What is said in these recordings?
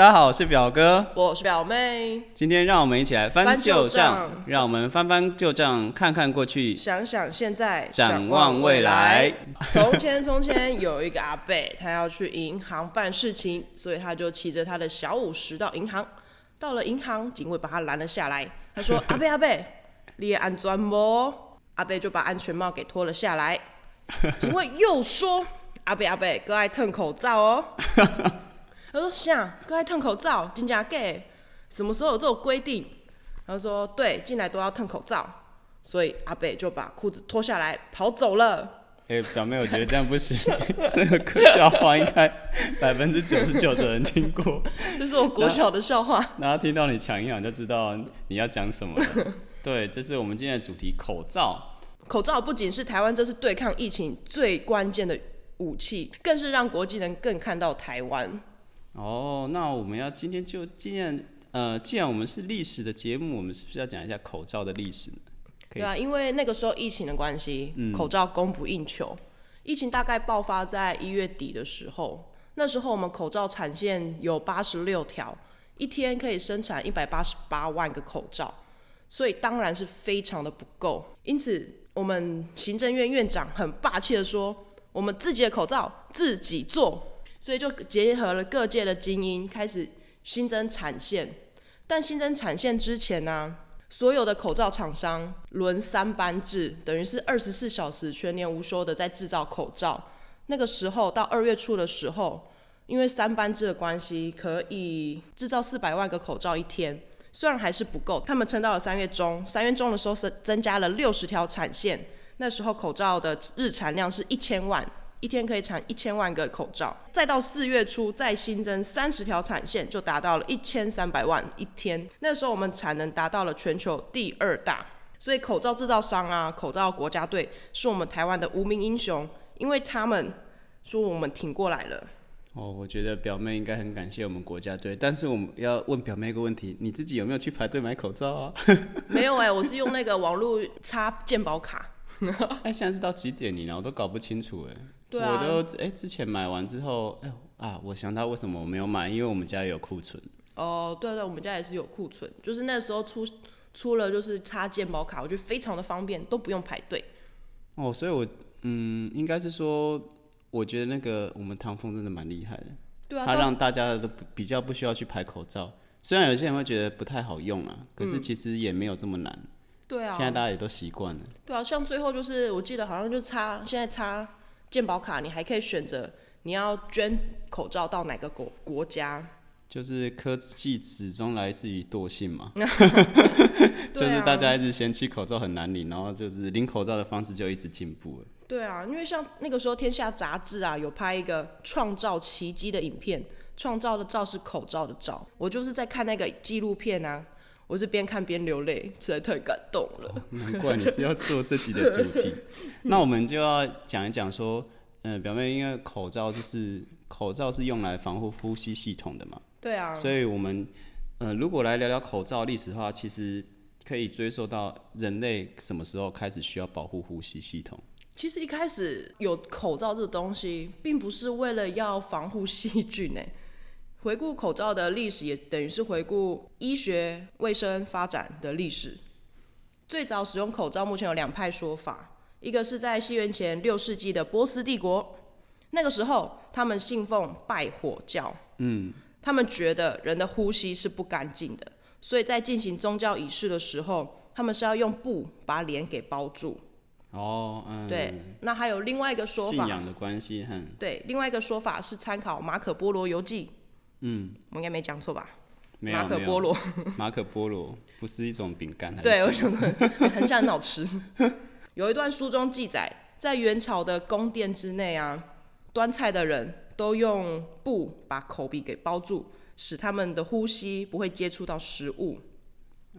大家好，我是表哥，我是表妹。今天让我们一起来翻翻旧账，让我们翻翻旧账，看看过去，想想现在，展望未来。。从前，从前有一个阿贝，他要去银行办事情，所以他就骑着他的小五十到银行。到了银行，警卫把他拦了下来。他说：“阿 贝，阿贝，你也安全不？”阿贝就把安全帽给脱了下来。警卫又说：“阿贝，阿贝，哥爱蹭口罩哦。” 他说：“啥？哥爱吞口罩？真假给？什么时候有这种规定？”他说：“对，进来都要吞口罩。”所以阿北就把裤子脱下来跑走了。哎、表妹，我觉得这样不行，这个可笑话应该百分之九十九的人听过，这是我国小的笑话。然后听到你抢音响就知道你要讲什么了。对，这是我们今天的主题，口罩。口罩不仅是台湾这次对抗疫情最关键的武器，更是让国际人更看到台湾。哦，那我们要今天就既然呃，既然我们是历史的节目，我们是不是要讲一下口罩的历史呢？对啊，因为那个时候疫情的关系，口罩供不应求。疫情大概爆发在一月底的时候，那时候我们口罩产线有八十六条，一天可以生产一百八十八万个口罩，所以当然是非常的不够。因此，我们行政院院长很霸气的说：“我们自己的口罩自己做。”所以就结合了各界的精英，开始新增产线。但新增产线之前呢、所有的口罩厂商轮三班制，等于是二十四小时全年无休的在制造口罩。那个时候到二月初的时候，因为三班制的关系，可以制造四百万个口罩一天。虽然还是不够，他们撑到了三月中，三月中的时候是增加了六十条产线，那时候口罩的日产量是一千万，一天可以产一千万个口罩。再到四月初，再新增三十条产线，就达到了一千三百万一天。那时候我们产能达到了全球第二大。所以口罩制造商啊，口罩国家队是我们台湾的无名英雄，因为他们说我们挺过来了。哦，我觉得表妹应该很感谢我们国家队，但是我们要问表妹一个问题：你自己有没有去排队买口罩啊？没有哎、我是用那个网络插健保卡。哎，现在是到几点你呢？我都搞不清楚哎。对啊我都哎、之前买完之后，哎啊，我想到为什么我没有买，因为我们家也有库存。哦，对对，我们家也是有库存，就是那时候出出了就是插健保卡，我觉得非常的方便，都不用排队。哦，所以我嗯，应该是说，我觉得那个我们唐风真的蛮厉害的，对啊，他让大家都不比较不需要去排口罩。虽然有些人会觉得不太好用啊，可是其实也没有这么难。对啊，现在大家也都习惯了。对啊，像最后就是我记得好像就插现在插健保卡，你还可以选择你要捐口罩到哪个国国家。就是科技始终来自于惰性嘛，就是大家一直嫌弃口罩很难领，然后就是领口罩的方式就一直进步了。对啊，因为像那个时候《天下》杂志啊，有拍一个创造奇迹的影片，创造的照是口罩的罩。我就是在看那个纪录片啊，我是边看边流泪，实在太感动了。难怪你是要做这集的主题。那我们就要讲一讲说，嗯、表妹因为口罩就是口罩是用来防护呼吸系统的嘛，对啊，所以我们呃如果来聊聊口罩历史的话，其实可以追溯到人类什么时候开始需要保护呼吸系统。其实一开始有口罩这个东西，并不是为了要防护细菌呢。回顾口罩的历史，也等于是回顾医学卫生发展的历史。最早使用口罩，目前有两派说法，一个是在西元前六世纪的波斯帝国，那个时候他们信奉拜火教，嗯，他们觉得人的呼吸是不干净的，所以在进行宗教仪式的时候，他们是要用布把脸给包住。哦，嗯，对，那还有另外一个说法，信仰的关系，哼，对，另外一个说法是参考马可波罗游记。嗯，我应该没讲错吧？没有马可波罗，马可波罗不是一种饼干，对，我觉得很像很好吃。有一段书中记载，在元朝的宫殿之内啊，端菜的人都用布把口鼻给包住，使他们的呼吸不会接触到食物。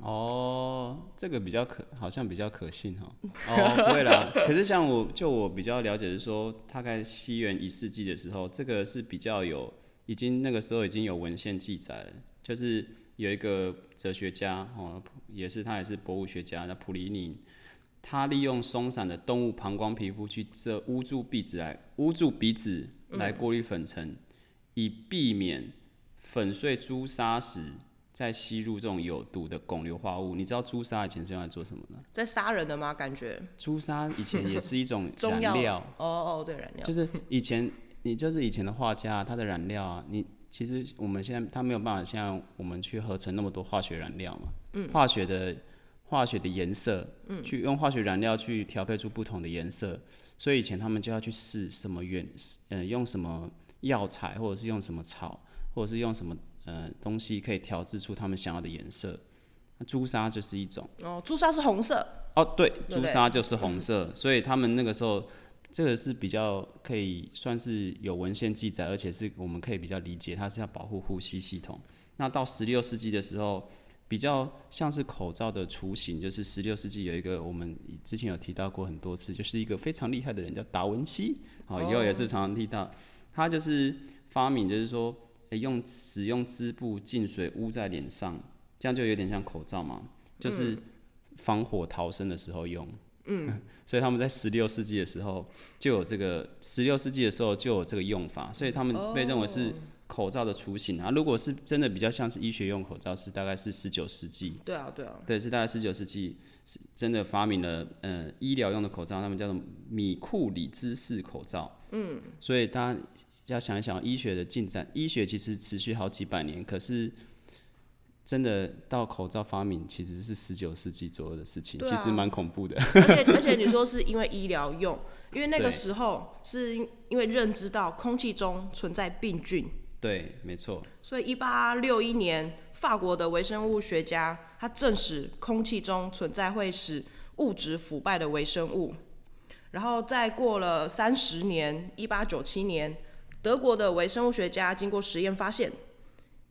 哦，这个比较可，好像比较可信哈。哦，不会啦。可是像我就我比较了解是说，大概西元一世纪的时候，这个是比较有，已经那个时候已经有文献记载了，就是有一个哲学家哦，也是他也是博物学家，那普里尼，他利用松散的动物膀胱皮肤去遮捂住鼻子来捂住鼻子来过滤粉尘，以避免粉碎朱砂时再吸入这种有毒的汞硫化物。你知道朱砂以前是用来做什么的？在杀人的吗？感觉朱砂以前也是一种 中药燃料，哦哦，对，燃料就是以前你就是以前的画家，他的染料啊，你其实我们现在他没有办法像我们去合成那么多化学染料嘛，嗯，化学的化学的颜色，嗯，去用化学染料去调配出不同的颜色，所以以前他们就要去试什么原，呃，用什么药材，或者是用什么草，或者是用什么呃东西可以调制出他们想要的颜色。那朱砂就是一种。哦，朱砂是红色，哦，对，朱砂就是红色，所以他们那个时候，这个是比较可以算是有文献记载，而且是我们可以比较理解，它是要保护呼吸系统。那到十六世纪的时候，比较像是口罩的雏形，就是十六世纪有一个我们之前有提到过很多次，就是一个非常厉害的人叫达文西，好，以后也是常常提到，他就是发明，就是说、诶用使用织布浸水污在脸上，这样就有点像口罩嘛，就是防火逃生的时候用。嗯，所以他们在十六世纪的时候就有这个，十六世纪的时候就有这个用法，所以他们被认为是口罩的雏形啊。如果是真的比较像是医学用口罩，是大概是十九世纪，对啊对啊，对，是大概十九世纪是真的发明了呃医疗用的口罩，他们叫做米库里兹式口罩。嗯，所以大家要想一想，医学的进展，医学其实持续好几百年，可是真的到口罩发明其实是十九世纪左右的事情，啊其实蛮恐怖的。而且而且你说是因为医疗用，因为那个时候是因因为认知到空气中存在病菌，对，没错，所以一八六一年，法国的微生物学家他证实空气中存在会使物质腐败的微生物。然后再过了三十年，一八九七年，德国的微生物学家经过实验发现，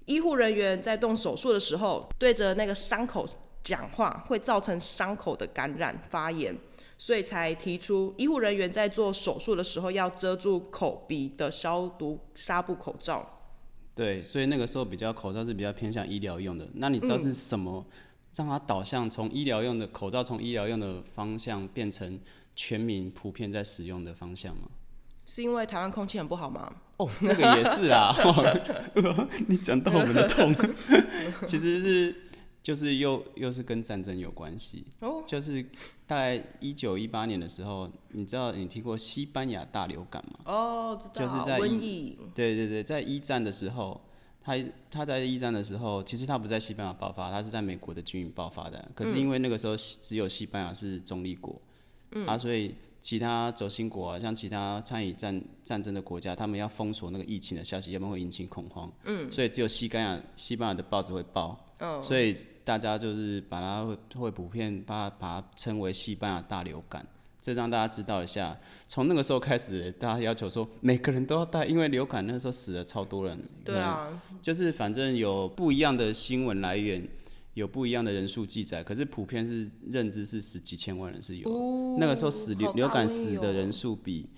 医护人员在动手术的时候，对着那个伤口讲话，会造成伤口的感染发炎，所以才提出医护人员在做手术的时候要遮住口鼻的消毒纱布口罩。对，所以那个时候比较口罩是比较偏向医疗用的。那你知道是什么让它导向从医疗用的口罩从医疗用的方向变成全民普遍在使用的方向吗？是因为台湾空气很不好吗？哦，这个也是啊，你讲到我们的痛，其实是就是又又是跟战争有关系。哦，就是大概一九一八年的时候，你知道你听过西班牙大流感吗？哦，知道，就是在瘟疫，对对对，在一战的时候，他他在一战的时候，其实他不在西班牙爆发，他是在美国的军营爆发的。可是因为那个时候只有西班牙是中立国，啊，所以其他轴心国啊，像其他参与战战争的国家，他们要封锁那个疫情的消息，要不然会引起恐慌。嗯，所以只有西班牙西班牙的报纸会报。嗯，所以大家就是把它会会普遍把它把它称为西班牙大流感，这让大家知道一下。从那个时候开始，大家要求说每个人都要戴，因为流感那时候死了超多人。对啊，就是反正有不一样的新闻来源，有不一样的人数记载，可是普遍是认知是十几千万人是有。哦那个时候死流流感死的人数比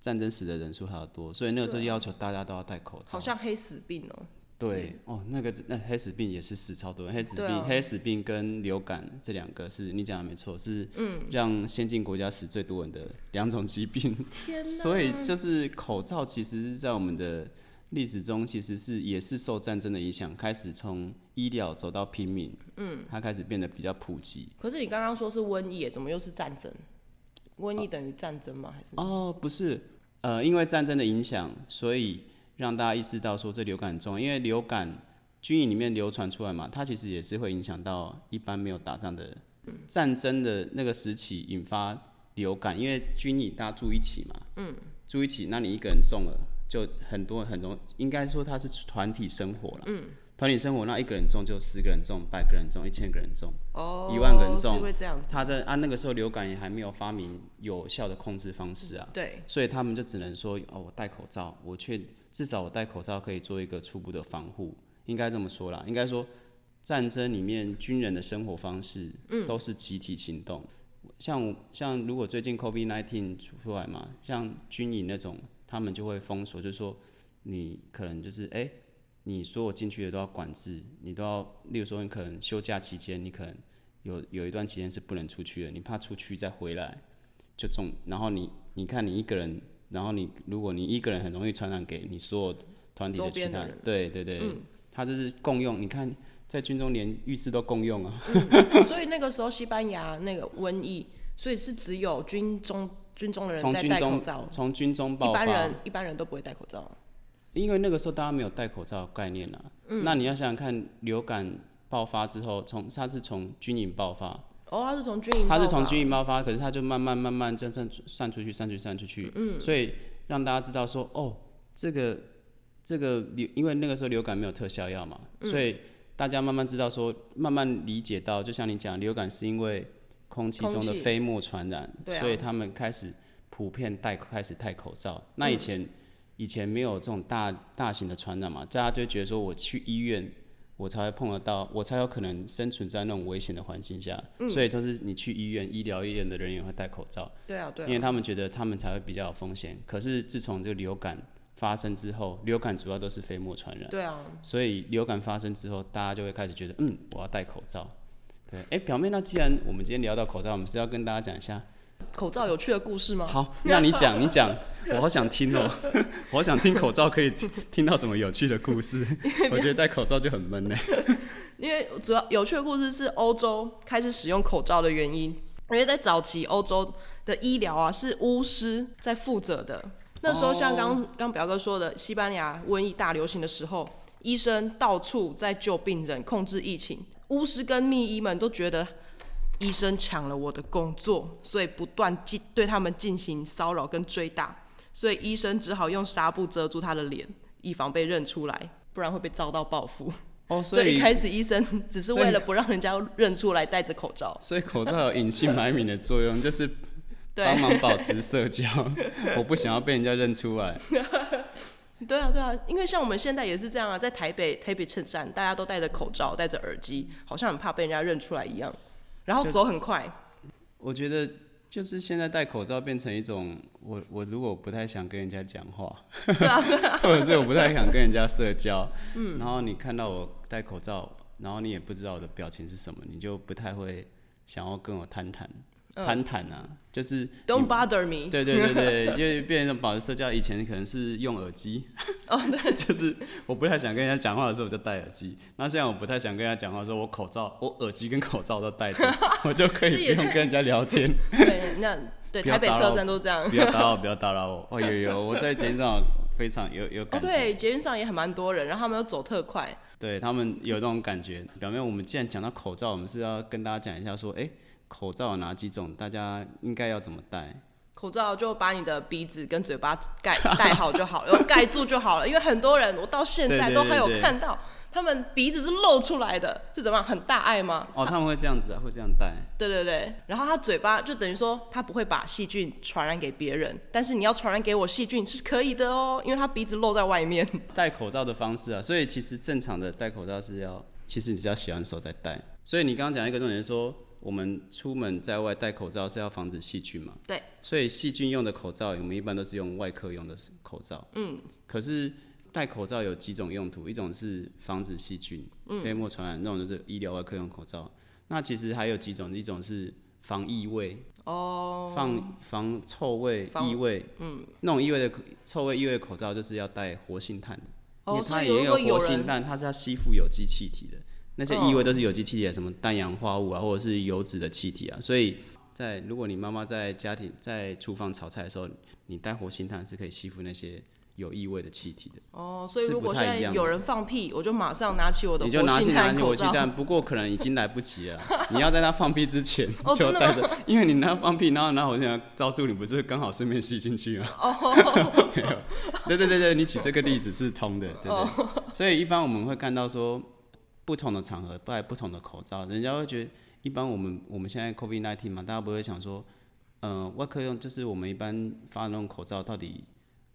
战争死的人数还要多，所以那个时候要求大家都要戴口罩。好像黑死病哦。对哦，那个那黑死病也是死超多人，黑死病、啊黑死病跟流感这两个是你讲的没错，是让先进国家死最多人的两种疾病。所以就是口罩，其实是在我们的历史中，其实是也是受战争的影响，开始从医疗走到平民，嗯，它开始变得比较普及。可是你刚刚说是瘟疫，怎么又是战争？瘟疫等于战争吗？还是？哦，不是，呃，因为战争的影响，所以让大家意识到说这流感很重要。因为流感军营里面流传出来嘛，它其实也是会影响到一般没有打仗的战争的那个时期引发流感，因为军营大家住一起嘛，嗯，住一起，那你一个人中了，就很多很多，应该说它是团体生活了，嗯。团体生活，那一个人中就十个人中，百个人中，一千个人中，哦，一万个人中这样子。他在啊那个时候流感也还没有发明有效的控制方式啊，对，所以他们就只能说哦，我戴口罩，我却至少我戴口罩可以做一个初步的防护，应该这么说啦。应该说，战争里面军人的生活方式，都是集体行动。像像如果最近 COVID nineteen 出来嘛，像军营那种，他们就会封锁，就是说你可能就是哎、你所有进去的都要管制，你都要，例如说你可能休假期间，你可能有有一段期间是不能出去的，你怕出去再回来就中，然后你你看你一个人，然后你如果你一个人很容易传染给你所有团体的其他人，对对对，他它就是共用。你看，在军中连浴室都共用啊。所以那个时候西班牙那个瘟疫，所以是只有军中军中的人从军在戴口中罩，从军中爆发一般人，一般人都不会戴口罩。因为那个时候大家没有戴口罩的概念啊。嗯那你要想想看，流感爆发之后，从它是从军营爆发，哦，他是从军营，它是从军营，爆发，可是它就慢慢慢慢真正散出去，散出去，散出去。嗯，所以让大家知道说，哦，这个这个流，因为那个时候流感没有特效药嘛，嗯所以大家慢慢知道说，慢慢理解到，就像你讲，流感是因为空气中的飞沫传染，啊所以他们开始普遍戴开始戴口罩。那嗯以前、以前没有这种大大型的传染嘛，大家就觉得说我去医院。我才会碰得到，我才有可能生存在那种危险的环境下，嗯所以都是你去医院医疗医院的人员会戴口罩，对啊，对因为啊，他们觉得他们才会比较有风险。可是自从这个流感发生之后，流感主要都是飞沫传染，对啊，所以流感发生之后，大家就会开始觉得，嗯，我要戴口罩。对，哎、表妹，那既然我们今天聊到口罩，我们是要跟大家讲一下。口罩有趣的故事吗？好，那你讲，你讲，我好想听哦，我好想听口罩可以听听到什么有趣的故事。我觉得戴口罩就很闷呢。因为主要有趣的故事是欧洲开始使用口罩的原因，因为在早期欧洲的医疗啊是巫师在负责的。那时候像刚刚表哥说的，西班牙瘟疫大流行的时候，医生到处在救病人、控制疫情，巫师跟秘医们都觉得医生抢了我的工作，所以不断进对他们进行骚扰跟追打，所以医生只好用纱布遮住他的脸，以防被认出来，不然会被遭到报复。哦，所以一开始医生只是为了不让人家认出来戴着口罩。所以口罩有隐姓埋名的作用，就是对帮忙保持社交。我不想要被人家认出来。对啊，对啊，因为像我们现在也是这样啊，在台北台北车站，大家都戴着口罩、戴着耳机，好像很怕被人家认出来一样，然后走很快。我觉得就是现在戴口罩变成一种，我我如果不太想跟人家讲话，或者是我不太想跟人家社交，嗯，然后你看到我戴口罩，然后你也不知道我的表情是什么，你就不太会想要跟我谈谈。攀谈啊，就是嗯 Don't bother me。对对对对，因为变成保持社交，以前可能是用耳机，哦对，就是我不太想跟人家讲话的时候我就戴耳机，那现在我不太想跟人家讲话的时候，我口罩、我耳机跟口罩都戴着，我就可以不用跟人家聊天。对，那对台北车站都这样。不要打扰，不要打扰我。哦，有有，我在捷运上非常有有哦，感觉，对，捷运上也很蛮多人，然后他们又走特快。对他们有那种感觉。表面我们既然讲到口罩，我们是要跟大家讲一下说，哎、口罩有哪几种，大家应该要怎么戴？口罩就把你的鼻子跟嘴巴盖戴好就好了，有盖住就好了。因为很多人，我到现在都还有看到，他们鼻子是露出来的，是怎么样？很大爱吗？哦，他们会这样子啊，会这样戴。对对对，然后他嘴巴就等于说他不会把细菌传染给别人，但是你要传染给我细菌是可以的哦，因为他鼻子露在外面。戴口罩的方式啊，所以其实正常的戴口罩是要，其实你是要洗完手再戴。所以你刚刚讲一个重点是说，我们出门在外戴口罩是要防止细菌嘛？对。所以细菌用的口罩，我们一般都是用外科用的口罩。嗯。可是戴口罩有几种用途，一种是防止细菌、飞沫传染，那种就是医疗外科用口罩。那其实还有几种，一种是防异味。哦。防防臭味、异味。嗯。那种异味的口臭味、异味的口罩就是要带活性炭的。因为哦，它也有活性炭，它是要吸附有机气体的。那些异味都是有机气体的，什么氮氧化物啊，或者是油脂的气体啊。所以在如果你妈妈在家庭在厨房炒菜的时候，你带活性炭是可以吸附那些有异味的气体的。哦，所以如果现在有人放屁，我就马上拿起我的你就拿起拿。起活性炭，不过可能已经来不及了。你要在他放屁之前 就带着，因为你拿放屁，然后拿活性炭招住你，不是刚好顺便吸进去吗？哦，没有，对对对对，你举这个例子是通的，对对。哦所以一般我们会看到说，不同的场合戴不同的口罩，人家会觉得，一般我们我们现在 COVID nineteen 嘛，大家不会想说，呃，外科用就是我们一般发的那种口罩到底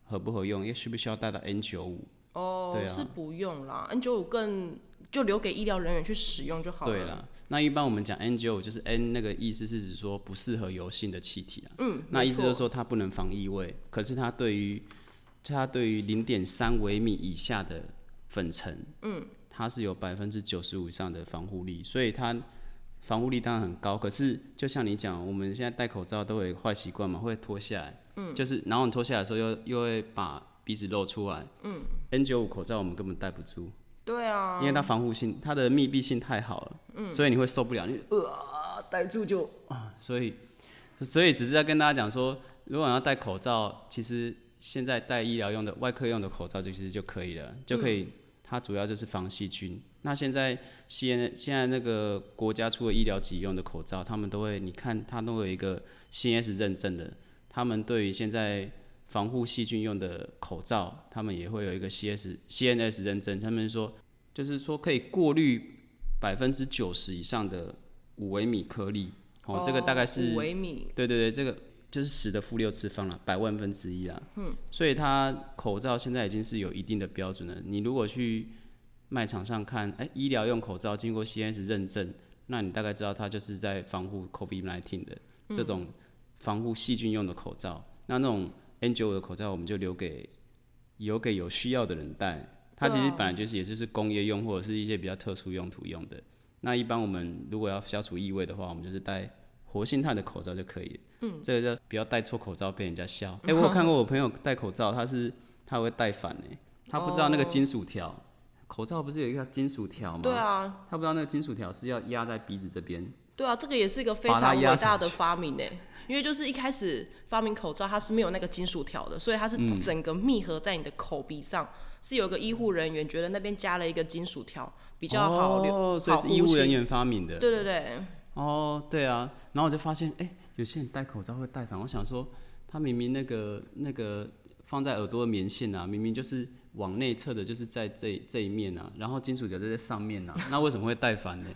合不合用，也需不需要戴到 N 九五哦，是不用啦，N 九五更就留给医疗人员去使用就好了。对啦，那一般我们讲 N 九五就是 N 那个意思是指说不适合油性的气体啊。嗯，那意思就是说它不能防异味，可是它对于它对于零点三微米以下的粉尘，嗯，它是有百分之九十五以上的防护力，所以它防护力当然很高。可是就像你讲，我们现在戴口罩都有坏习惯嘛，会脱下来，嗯，就是然后你脱下来的时候又又会把鼻子露出来，嗯，N 9 5口罩我们根本戴不住，对啊，因为它防护性，它的密闭性太好了，嗯，所以你会受不了，你呃戴住就啊，所以所以只是在跟大家讲说，如果要戴口罩，其实现在戴医疗用的、外科用的口罩就其实就可以了，就可以，它主要就是防细菌。那现在现现在那个国家出的医疗级用的口罩，他们都会，你看它都有一个 CS 认证的，他们对于现在防护细菌用的口罩，他们也会有一个 CS CNS 认证，他们说就是说可以过滤百分之九十以上的五微米颗粒，哦，这个大概是五微米，对对对，这个就是十的负六次方了，百万分之一啦。嗯，所以它口罩现在已经是有一定的标准了。你如果去卖场上看，哎、医疗用口罩经过 CNS 认证，那你大概知道它就是在防护 COVID-19 的这种防护细菌用的口罩。那那种 N95 的口罩，我们就留给留给有需要的人戴。它其实本来就是也就是工业用或者是一些比较特殊用途用的。那一般我们如果要消除异味的话，我们就是戴活性炭的口罩就可以了。嗯，这个就不要戴错口罩被人家笑。哎、我有看过我朋友戴口罩，他是他会戴反哎、他不知道那个金属条。口罩不是有一个金属条吗？对啊，他不知道那个金属条是要压在鼻子这边。对啊，这个也是一个非常伟大的发明诶，因为就是一开始发明口罩，它是没有那个金属条的，所以它是嗯整个密合在你的口鼻上，是有个医护人员觉得那边加了一个金属条比较好流，哦，所以是医务人。员发明的。对对对，哦，对啊，然后我就发现，哎、有些人戴口罩会戴反，我想说，他明明那个那个放在耳朵的棉线啊，明明就是往内侧的，就是在这这一面啊，然后金属条就在上面啊，那为什么会戴反呢？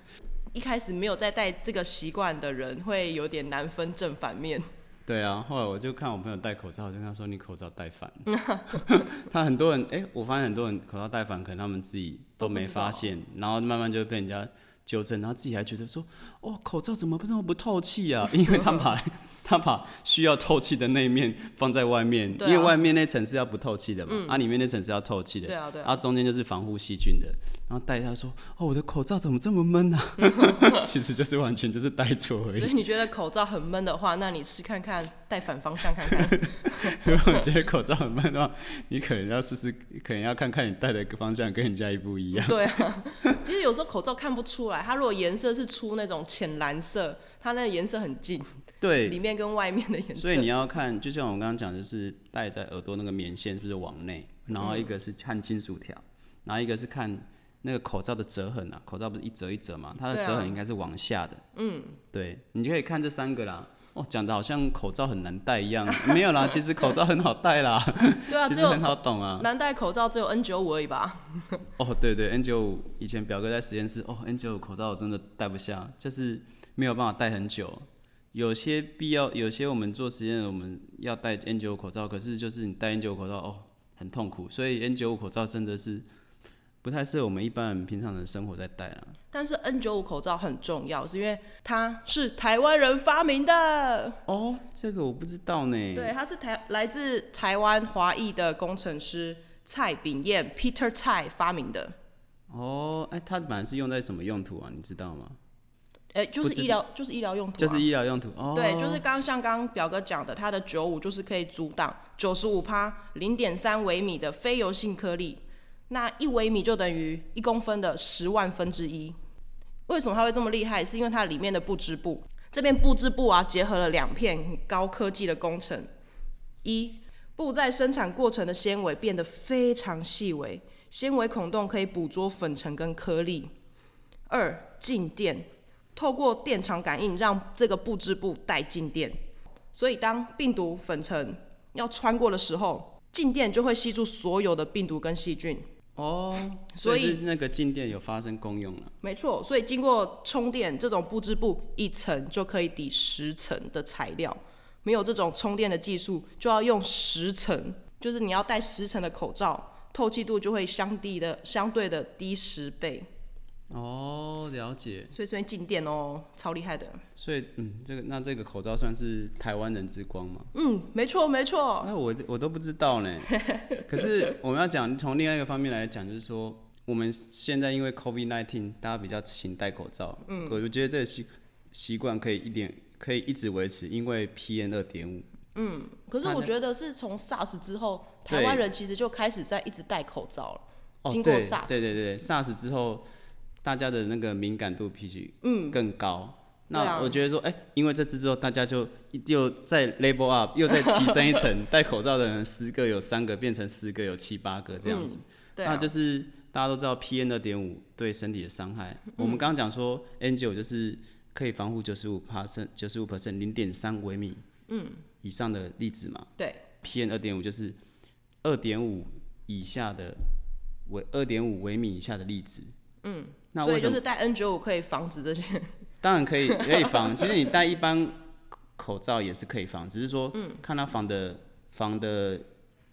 一开始没有在戴这个习惯的人会有点难分正反面。对啊，后来我就看我朋友戴口罩，我就跟他说你口罩戴反。他很多人，哎、我发现很多人口罩戴反，可能他们自己都没发现，然后慢慢就被人家纠正，然后自己还觉得说，哦，口罩怎么这么不透气啊？因为他把他把需要透气的那一面放在外面，啊因为外面那层是要不透气的嘛，啊，里面那层是要透气的。对啊对啊然后中间就是防护细菌的，然后戴他说：“哦，我的口罩怎么这么闷啊？” 其实就是完全就是戴错而已所。以你觉得口罩很闷的话，那你试看看戴反方向看看。如果我觉得口罩很慢的话，你可能要试试，可能要看看你戴的方向跟人家一不一样。对啊，其实有时候口罩看不出来，它如果颜色是出那种浅蓝色，它那个颜色很近，对，里面跟外面的颜色。所以你要看，就像我刚刚讲，就是戴在耳朵那个棉线是不是往内，然后一个是看金属条，然后一个是看那个口罩的折痕啊，口罩不是一折一折嘛，它的折痕应该是往下的。嗯，对，你就可以看这三个啦。哦，讲的好像口罩很难戴一样，没有啦，其实口罩很好戴啦，对啊，只有其实很好懂啊。难戴口罩只有 N 9 5而已吧？哦，对对，N 9 5以前表哥在实验室，哦，N 9 5口罩我真的戴不下，就是没有办法戴很久。有些必要，有些我们做实验，我们要戴 N 9 5口罩，可是就是你戴 N 9 5口罩，哦，很痛苦，所以 N 9 5口罩真的是不太适合我们一般人平常的生活在戴啦。但是 N 9 5口罩很重要，是因为它是台湾人发明的。哦，这个我不知道呢。对，它是台来自台湾华裔的工程师蔡炳彦 Peter 蔡发明的。哦，哎，它本来是用在什么用途啊？你知道吗？哎、就是医疗，就是医疗用途、啊，就是医疗用途。哦，对，就是刚像刚刚表哥讲的，它的九五就是可以阻挡九十五趴零点三微米的非油性颗粒，那一微米就等于一公分的十万分之一。为什么它会这么厉害？是因为它里面的布织布，这边布织布啊，结合了两片高科技的工程：一，布在生产过程的纤维变得非常细微，纤维孔洞可以捕捉粉尘跟颗粒；二，静电。透过电场感应让这个布织布带静电，所以当病毒粉尘要穿过的时候，静电就会吸住所有的病毒跟细菌。哦，所以是那个静电有发生功用了。没错，所以经过充电，这种布织布一层就可以抵十层的材料。没有这种充电的技术，就要用十层，就是你要戴十层的口罩，透气度就会相低的相对的低十倍。哦，了解。所以所以静电哦，超厉害的。所以，嗯，这个那这个口罩算是台湾人之光吗？嗯，没错没错。那，我我都不知道呢。可是我们要讲从另外一个方面来讲，就是说我们现在因为 COVID nineteen，大家比较勤戴口罩，嗯，我觉得这个习习惯可以一点可以一直维持，因为 PM 二点五。嗯可是我觉得是从 SARS 之后，台湾人其实就开始在一直戴口罩了。哦，经过 SARS 对对对，SARS 之后，大家的那个敏感度必须嗯更高。那我觉得说，哎、因为这次之后，大家就又再 label up，又再提升一层，戴口罩的人十个有三个变成十个有七八个这样子。那就是大家都知道 PM 二点五对身体的伤害。我们刚刚讲说 N 九就是可以防护九十五 percent 九十五 percent 零点三微米嗯以上的粒子嘛。对，PM 二点五就是二点五以下的微二点五微米以下的粒子。嗯，所以就是戴 N 九五可以防止这些。当然可以可以防，其实你戴一般口罩也是可以防，只是说嗯。看它防的防的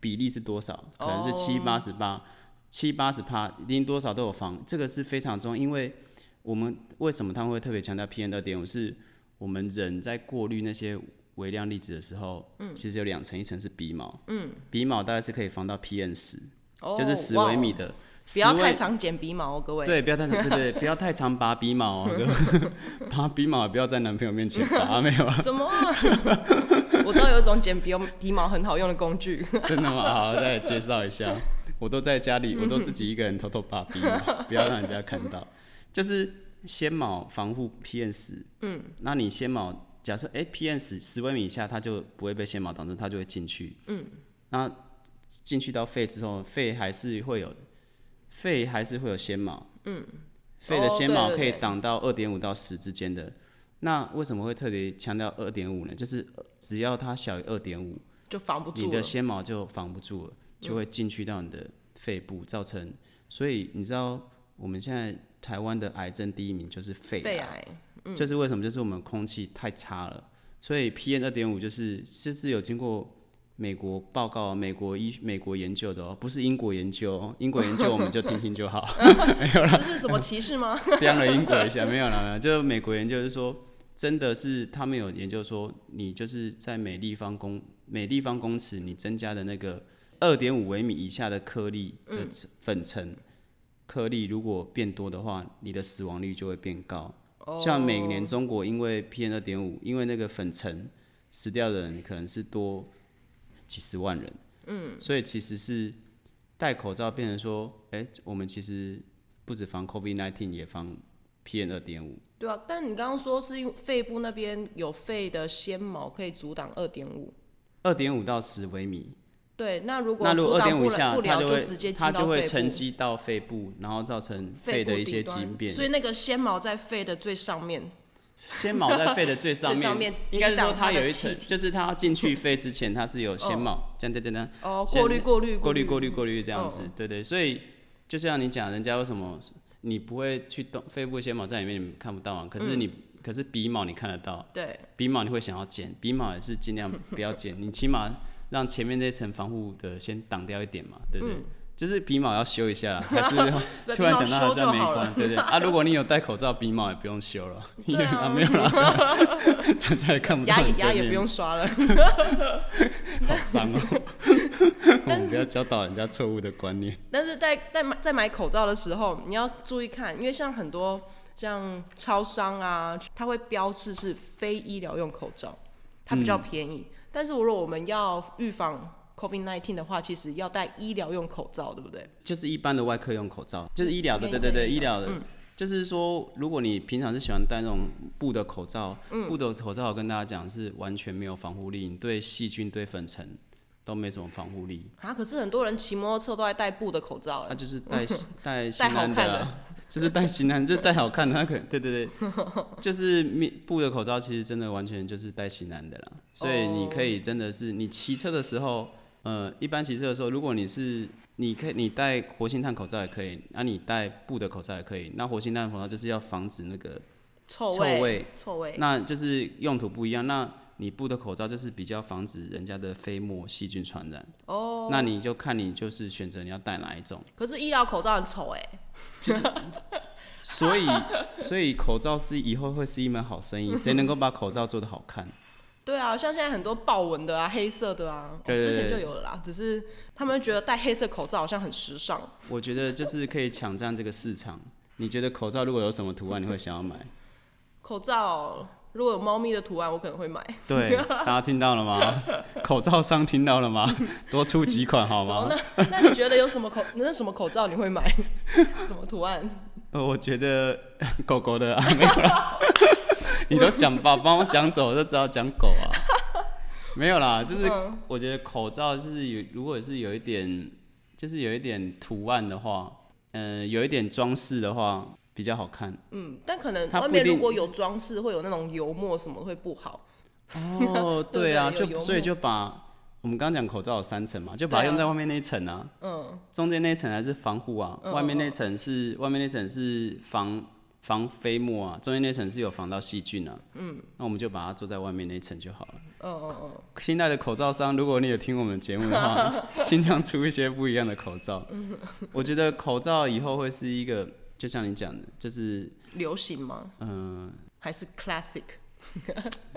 比例是多少，可能是七八十八七八十帕，零多少都有防，这个是非常重要，因为我们为什么他们会特别强调 PM 二点五？是我们人在过滤那些微量粒子的时候，嗯。其实有两层，一层是鼻毛，嗯，鼻毛大概是可以防到 PM 十、哦就是十哇微米的，不要太常剪鼻毛哦，各位。对，不要太长，对对，对不要太长拔鼻毛哦，各位 拔鼻毛也不要在男朋友面前拔，没有啊，什么啊？我知道有一种剪鼻鼻毛很好用的工具，真的吗？好，再来介绍一下，我都在家里，我都自己一个人偷偷拔鼻毛，不要让人家看到。就是纤毛防护 PM 十，嗯，那你纤毛假设哎 PM 十十微米以下，它就不会被纤毛挡住，它就会进去，嗯，那进去到肺之后，肺还是会有，肺还是会有纤毛，嗯，肺的哦纤毛可以挡到二点五到十之间的。那为什么会特别强调二点五呢？就是呃只要它小于二点五，就防不住你的。纤毛就防不住了，就会进去到你的肺部，造成。所以你知道我们现在台湾的癌症第一名就是肺肺癌，癌，就是为什么？就是我们空气太差了，所以 PM 二点五就是这是有经过美国报告、美国医、美国研究的哦，不是英国研究哦，英国研究我们就听听就好。没有了这是什么歧视吗？刁了英国一下，没有了，没有，就美国研究是说，真的是他们有研究说，你就是在每立方公每立方公尺你增加的那个二点五微米以下的颗粒的粉尘、颗粒，如果变多的话，你的死亡率就会变高。像每年中国因为 PM 二点五，因为那个粉尘死掉的人可能是多几十万人，嗯，所以其实是戴口罩变成说，哎、我们其实不止防 COVID-19，也防 PM 二点五。对啊，但你刚刚说是因为肺部那边有肺的纤毛可以阻挡二点五。二点五到十微米，对，那如果那如果阻挡不二点五下，了，它就会它就会。沉积到肺部，然后造成肺的一些病所。以那个纤毛在肺的最上面，纤毛在肺的最上面 应该是说它有一层，就是它要进去肺之前，它是有纤毛，这样这样这样哦，过滤过滤。过滤滤过滤过滤这样子嗯，对对，所以就像你讲，人家为什么你不会去动肺部纤毛在里面，你看不到啊？可是你、可是鼻毛你看得到，对，鼻毛你会想要剪，鼻毛也是尽量不要剪，你起码让前面那层防护的先挡掉一点嘛，对不对？就是鼻毛要修一下啦，还是突然讲到还是要没就好了关，对对啊。如果你有戴口罩，鼻毛也不用修了，因 为对啊没有了，大家也看不到牙牙也不用刷了。好脏哦。我们不要教导人家错误的观念。但是在在买在买口罩的时候，你要注意看，因为像很多像超商啊，它会标示是非医疗用口罩，它比嗯较便宜。但是如果我们要预防 COVID-19 的话，其实要戴医疗用口罩，对不对？就是一般的外科用口罩，就是医疗的，嗯对对对，医医疗的。就是说，如果你平常是喜欢戴那种布的口罩，嗯布的口罩我跟大家讲是完全没有防护力，你对细菌、对粉尘都没什么防护力。啊，可是很多人骑摩托车都爱戴布的口罩，那、哎，就是戴戴戴新好看的、啊，就是戴型男，就戴好看的。那可对对对，就是面 布的口罩，其实真的完全就是戴型男的啦。所以你可以真的是你骑车的时候，呃，一般骑车的时候，如果你是你可以你戴活性炭口罩也可以，那、你戴布的口罩也可以。那活性炭口罩就是要防止那个臭臭味，臭味。那就是用途不一样。那你布的口罩就是比较防止人家的飞沫细菌传染。哦。那你就看你就是选择你要戴哪一种。可是医疗口罩很丑哎，所以，所以口罩是以后会是一门好生意。谁能够把口罩做得好看？对啊，像现在很多豹纹的啊，黑色的啊，哦对对之前就有了啦，只是他们觉得戴黑色口罩好像很时尚。我觉得就是可以抢占这个市场。你觉得口罩如果有什么图案，你会想要买？口罩如果有猫咪的图案，我可能会买。对，大家听到了吗？口罩商听到了吗？多出几款好吗？那那你觉得有什么口那什么口罩你会买？什么图案？呃，我觉得狗狗的啊，没有啦。你都讲吧帮我讲走，我就知道讲狗啊。没有啦，就是我觉得口罩是有，如果是有一点，就是有一点图案的话，嗯，有一点装饰的话比较好看。嗯，但可能外面如果有装饰，会有那种油墨什么会不好。哦，对啊，就所以就把我们刚刚讲口罩有三层嘛，就把它用在外面那一层啊。嗯。中间那一层还是防护啊，外面那层是外面那层是防。防飞沫啊，中间那层是有防到细菌啊。嗯，那我们就把它做在外面那一层就好了。哦哦哦。现在的口罩商，如果你有听我们节目的话，尽量出一些不一样的口罩。我觉得口罩以后会是一个，就像你讲的，就是流行吗？嗯，还是 classic？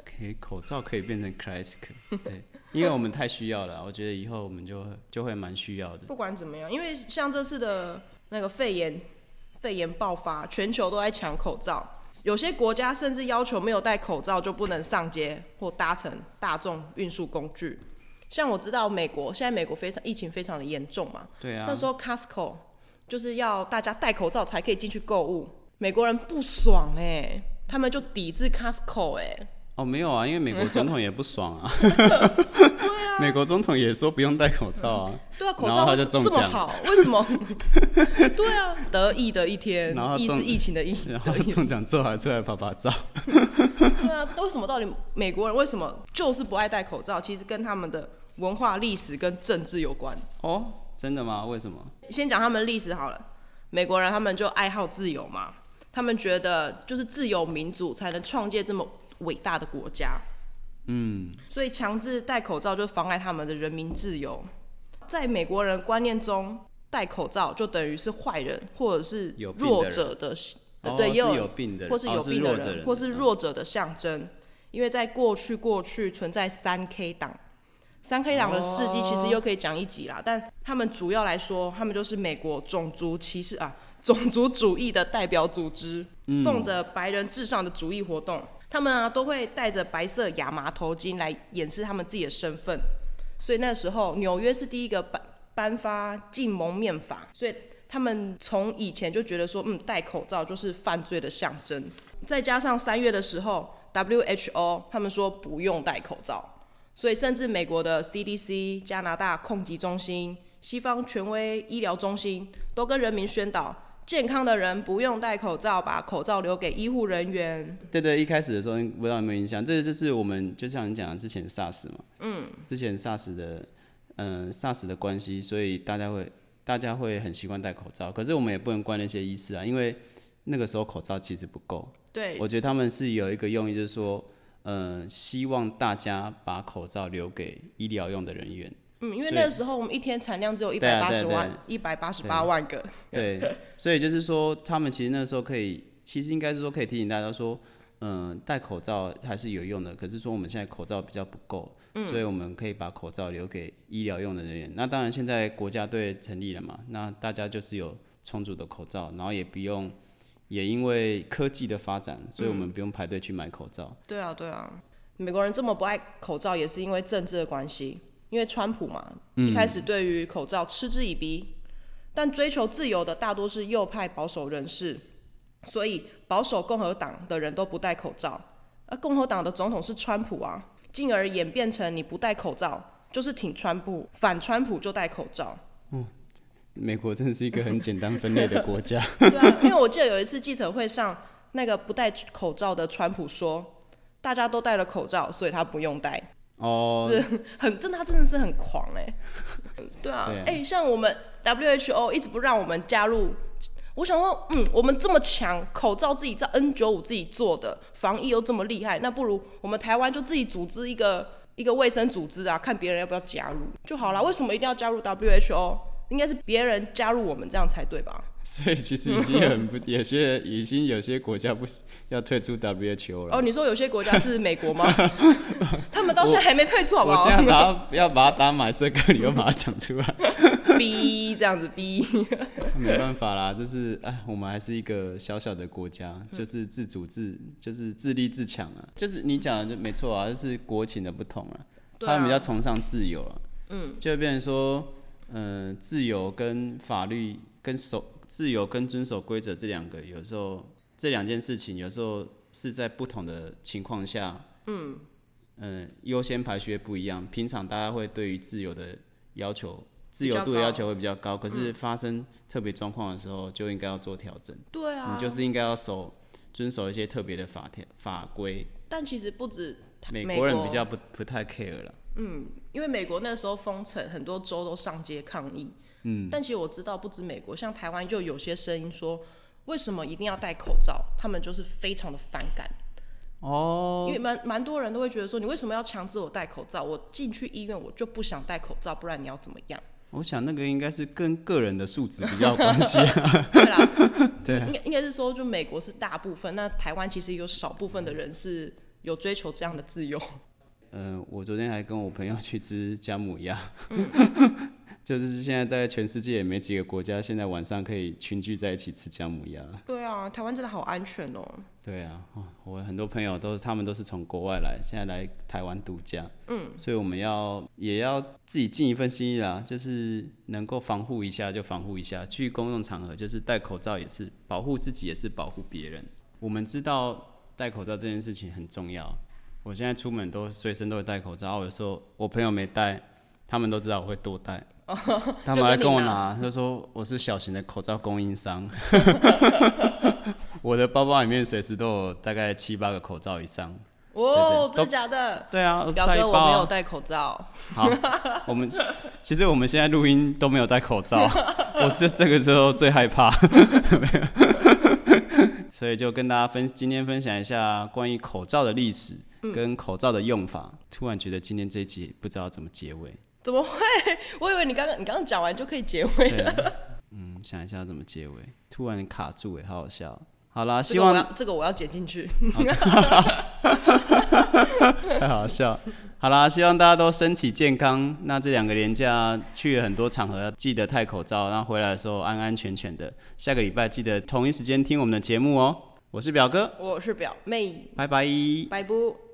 可以，口罩可以变成 classic。对，因为我们太需要了。我觉得以后我们就就会蛮需要的。不管怎么样，因为像这次的那个肺炎。肺炎爆发，全球都在抢口罩，有些国家甚至要求没有戴口罩就不能上街或搭乘大众运输工具。像我知道美国现在美国非常疫情非常的严重嘛，对啊，那时候 Costco 就是要大家戴口罩才可以进去购物，美国人不爽哎，他们就抵制 Costco 哎。哦，没有啊，因为美国总统也不爽啊。对啊，美国总统也说不用戴口罩啊。对啊，口罩这么好，为什么？对啊，得意的一天，疫是疫情的疫，然后中奖之后还出来拍拍照。对啊，为什么到底美国人为什么就是不爱戴口罩？其实跟他们的文化、历史跟政治有关。哦，真的吗？为什么？先讲他们历史好了。美国人他们就爱好自由嘛，他们觉得就是自由民主才能创建这么。伟大的国家，嗯，所以强制戴口罩就妨碍他们的人民自由。在美国人观念中，戴口罩就等于是坏人，或者是弱者的，对，也有病的，或是有病的人，或是弱者的象征。因为在过去，过去存在三 K 党，三 K 党的事迹其实又可以讲一集啦。但他们主要来说，他们就是美国种族歧视啊，种族主义的代表组织，奉着白人至上的主义活动。他们啊都会戴着白色亚麻头巾来掩饰他们自己的身份，所以那时候纽约是第一个颁颁发禁蒙面法，所以他们从以前就觉得说，嗯，戴口罩就是犯罪的象征。再加上三月的时候，WHO 他们说不用戴口罩，所以甚至美国的 CDC、加拿大控疾中心、西方权威医疗中心都跟人民宣导。健康的人不用戴口罩，把口罩留给医护人员。对对，一开始的时候不知道有没有印象，这就是我们就像你讲的之前 SARS 嘛，嗯，之前 SARS 的，嗯，SARS 的关系，所以大家会大家会很习惯戴口罩。可是我们也不能怪那些医师啊，因为那个时候口罩其实不够。对，我觉得他们是有一个用意，就是说，嗯，希望大家把口罩留给医疗用的人员。嗯，因为那个时候我们一天产量只有一百八十万，一百八十八万个。对，所以就是说，他们其实那时候可以，其实应该是说可以提醒大家说，嗯，戴口罩还是有用的。可是说我们现在口罩比较不够，所以我们可以把口罩留给医疗用的人员。那当然，现在国家队成立了嘛，那大家就是有充足的口罩，然后也不用，也因为科技的发展，所以我们不用排队去买口罩。对啊，对啊，美国人这么不爱口罩，也是因为政治的关系。因为川普嘛，一开始对于口罩嗤之以鼻，但追求自由的大多是右派保守人士，所以保守共和党的人都不戴口罩，而共和党的总统是川普啊，进而演变成你不戴口罩就是挺川普，反川普就戴口罩。嗯，美国真是一个很简单分类的国家。对啊，因为我记得有一次记者会上，那个不戴口罩的川普说，大家都戴了口罩，所以他不用戴。哦，是很真的，他真的是很狂 哎，对啊，哎，像我们 WHO 一直不让我们加入，我想说，嗯，我们这么强，口罩自己在 N 九五自己做的，防疫又这么厉害，那不如我们台湾就自己组织一个一个卫生组织啊，看别人要不要加入就好了。为什么一定要加入 WHO？应该是别人加入我们这样才对吧？所以其实已经很不，有些已经有些国家不要退出 WHO 了。哦，你说有些国家是美国吗？他们到现在还没退出，好不好？我现在把要把它打马赛克，你又把它讲出来。逼这样子逼，没办法啦，就是哎，我们还是一个小小的国家，就是自主自，就是自立自强啊。就是你讲的就没错啊，就是国情的不同啊。他们比较崇尚自由啊，嗯，就会变成说，嗯、自由跟法律跟守自由跟遵守规则这两个，有时候这两件事情，有时候是在不同的情况下，嗯，嗯、优先排序不一样。平常大家会对于自由的要求，自由度的要求会比较高，可是发生特别状况的时候，就应该要做调整。对啊，你就是应该要守遵守一些特别的法条法规。但其实不止美国人比较不不太 care 了。嗯因为美国那时候封城，很多州都上街抗议。嗯，但其实我知道，不止美国，像台湾就有些声音说，为什么一定要戴口罩？他们就是非常的反感。哦，因为蛮蛮多人都会觉得说，你为什么要强制我戴口罩？我进去医院我就不想戴口罩，不然你要怎么样？我想那个应该是跟个人的素质比较关系、啊。对啦，对啊应该应该是说，就美国是大部分，那台湾其实有少部分的人是有追求这样的自由。呃，我昨天还跟我朋友去吃姜母鸭，就是现在在全世界也没几个国家现在晚上可以群聚在一起吃姜母鸭。对啊，台湾真的好安全哦。对啊，哦我很多朋友都是他们都是从国外来，现在来台湾度假。嗯，所以我们要也要自己尽一份心意啦，就是能够防护一下就防护一下。去公共场合就是戴口罩，也是保护自己，也是保护别人。我们知道戴口罩这件事情很重要。我现在出门都随身都会戴口罩，有时候我朋友没戴，他们都知道我会多戴。他们还跟我拿，就说我是小型的口罩供应商。我的包包里面随时都有大概七八个口罩以上。哦，真的假的？对啊，表哥，我没有戴口罩。好，我们其实我们现在录音都没有戴口罩，我这这个时候最害怕，所以就跟大家分今天分享一下关于口罩的历史跟口罩的用法。突然觉得今天这一集不知道怎么结尾，怎么会？我以为你刚刚你刚刚讲完就可以结尾了。嗯，想一下怎么结尾，突然卡住哎，好好笑。好啦，希望要这个我要剪进去。太好笑。好啦，希望大家都身体健康。那这两个连假去了很多场合，记得戴口罩，然后回来的时候安安全全的。下个礼拜记得同一时间听我们的节目哦。我是表哥，我是表妹，拜拜。拜不。